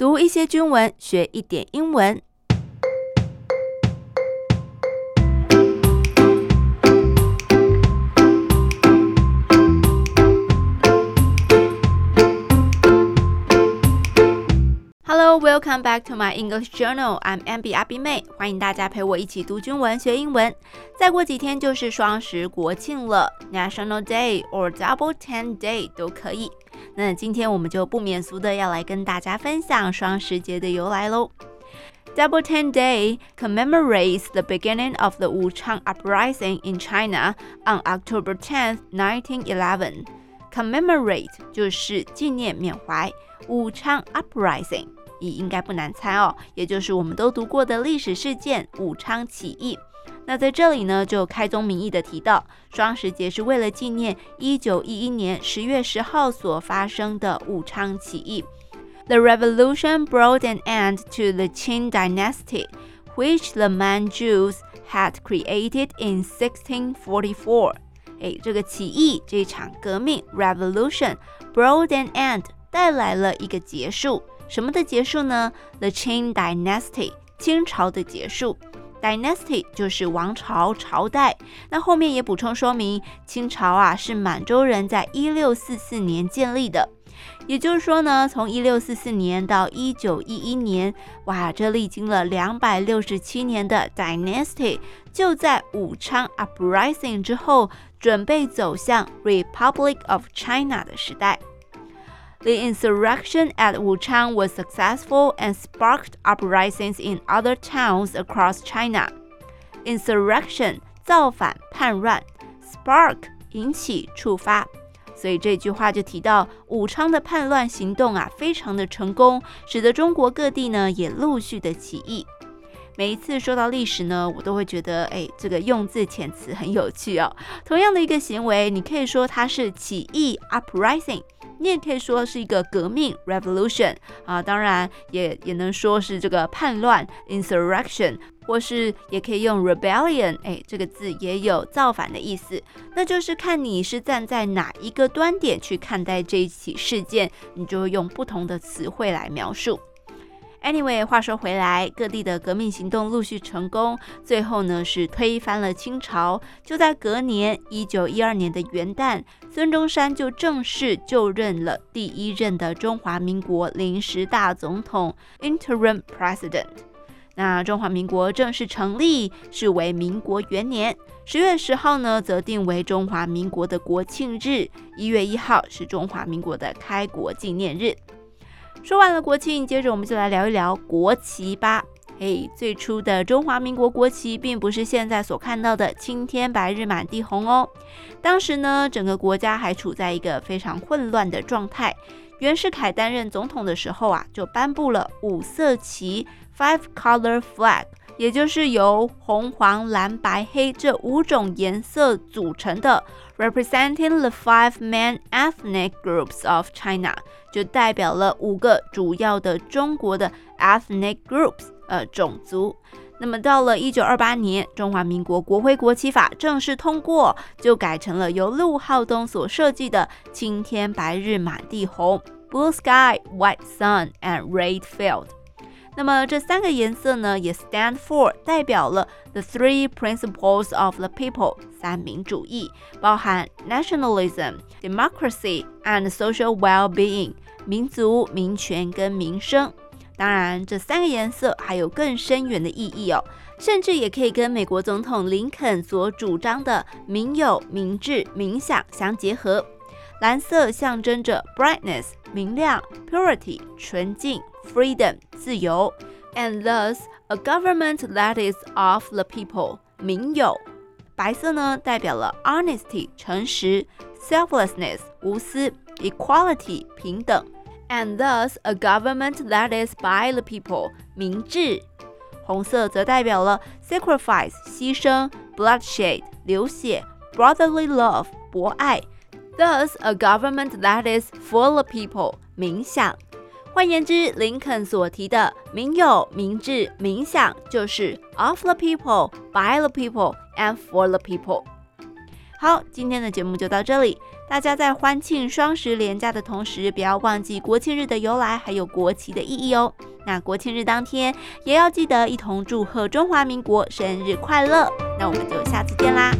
读一些军文，学一点英文。Hello, Welcome back to my English journal. I'm Abby 阿碧妹，欢迎大家陪我一起读军文学英文。再过几天就是双十国庆了，National Day or Double Ten Day 都可以。那今天我们就不免俗的要来跟大家分享双十节的由来喽。Double Ten Day commemorates the beginning of the Wuchang Uprising in China on October 10, 1911. Commemorate 就是纪念缅怀，Wuchang Uprising。也应该不难猜哦，也就是我们都读过的历史事件武昌起义。那在这里呢，就开宗明义的提到，双十节是为了纪念一九一一年十月十号所发生的武昌起义。The revolution brought an end to the Qing dynasty, which the Manchus had created in 1644。哎，这个起义这场革命 revolution brought an end 带来了一个结束。什么的结束呢？The Qing Dynasty，清朝的结束。Dynasty 就是王朝、朝代。那后面也补充说明，清朝啊是满洲人在一六四四年建立的。也就是说呢，从一六四四年到一九一一年，哇，这历经了两百六十七年的 Dynasty，就在武昌 Uprising 之后，准备走向 Republic of China 的时代。The insurrection at Wuchang was successful and sparked uprisings in other towns across China. Insurrection 造反叛乱，spark 引起触发，所以这句话就提到武昌的叛乱行动啊，非常的成功，使得中国各地呢也陆续的起义。每一次说到历史呢，我都会觉得，哎，这个用字遣词很有趣哦。同样的一个行为，你可以说它是起义 uprising。 你也可以说是一个革命 revolution 啊，当然也也能说是这个叛乱 insurrection，或是也可以用 rebellion，哎，这个字也有造反的意思。那就是看你是站在哪一个端点去看待这一起事件，你就会用不同的词汇来描述。Anyway，话说回来，各地的革命行动陆续成功，最后呢是推翻了清朝。就在隔年，一九一二年的元旦，孙中山就正式就任了第一任的中华民国临时大总统 （Interim President）。那中华民国正式成立是为民国元年，十月十号呢则定为中华民国的国庆日，一月一号是中华民国的开国纪念日。说完了国庆，接着我们就来聊一聊国旗吧。嘿，最初的中华民国国旗并不是现在所看到的青天白日满地红哦。当时呢，整个国家还处在一个非常混乱的状态。袁世凯担任总统的时候啊，就颁布了五色旗 （Five Color Flag）。也就是由红、黄、蓝、白、黑这五种颜色组成的，representing the five main ethnic groups of China，就代表了五个主要的中国的 ethnic groups，呃，种族。那么到了一九二八年，中华民国国徽国旗法正式通过，就改成了由陆浩东所设计的青天白日满地红，blue sky, white sun and red field。那么这三个颜色呢，也 stand for 代表了 the three principles of the people 三民主义，包含 nationalism、democracy and social well-being 民族、民权跟民生。当然，这三个颜色还有更深远的意义哦，甚至也可以跟美国总统林肯所主张的民有、民治、民享相结合。蓝色象征着 brightness 明亮，purity 纯净，freedom 自由，and thus a government that is of the people 民有。白色呢代表了 honesty 诚实，selflessness 无私，equality 平等，and thus a government that is by the people 明智。红色则代表了 sacrifice 牺牲，bloodshed 流血，brotherly love 博爱。 Thus, a government that is for the people，冥想。换言之，林肯所提的民有、民治、民享，就是 of the people, by the people, and for the people。好，今天的节目就到这里。大家在欢庆双十连假的同时，不要忘记国庆日的由来，还有国旗的意义哦。那国庆日当天，也要记得一同祝贺中华民国生日快乐。那我们就下次见啦。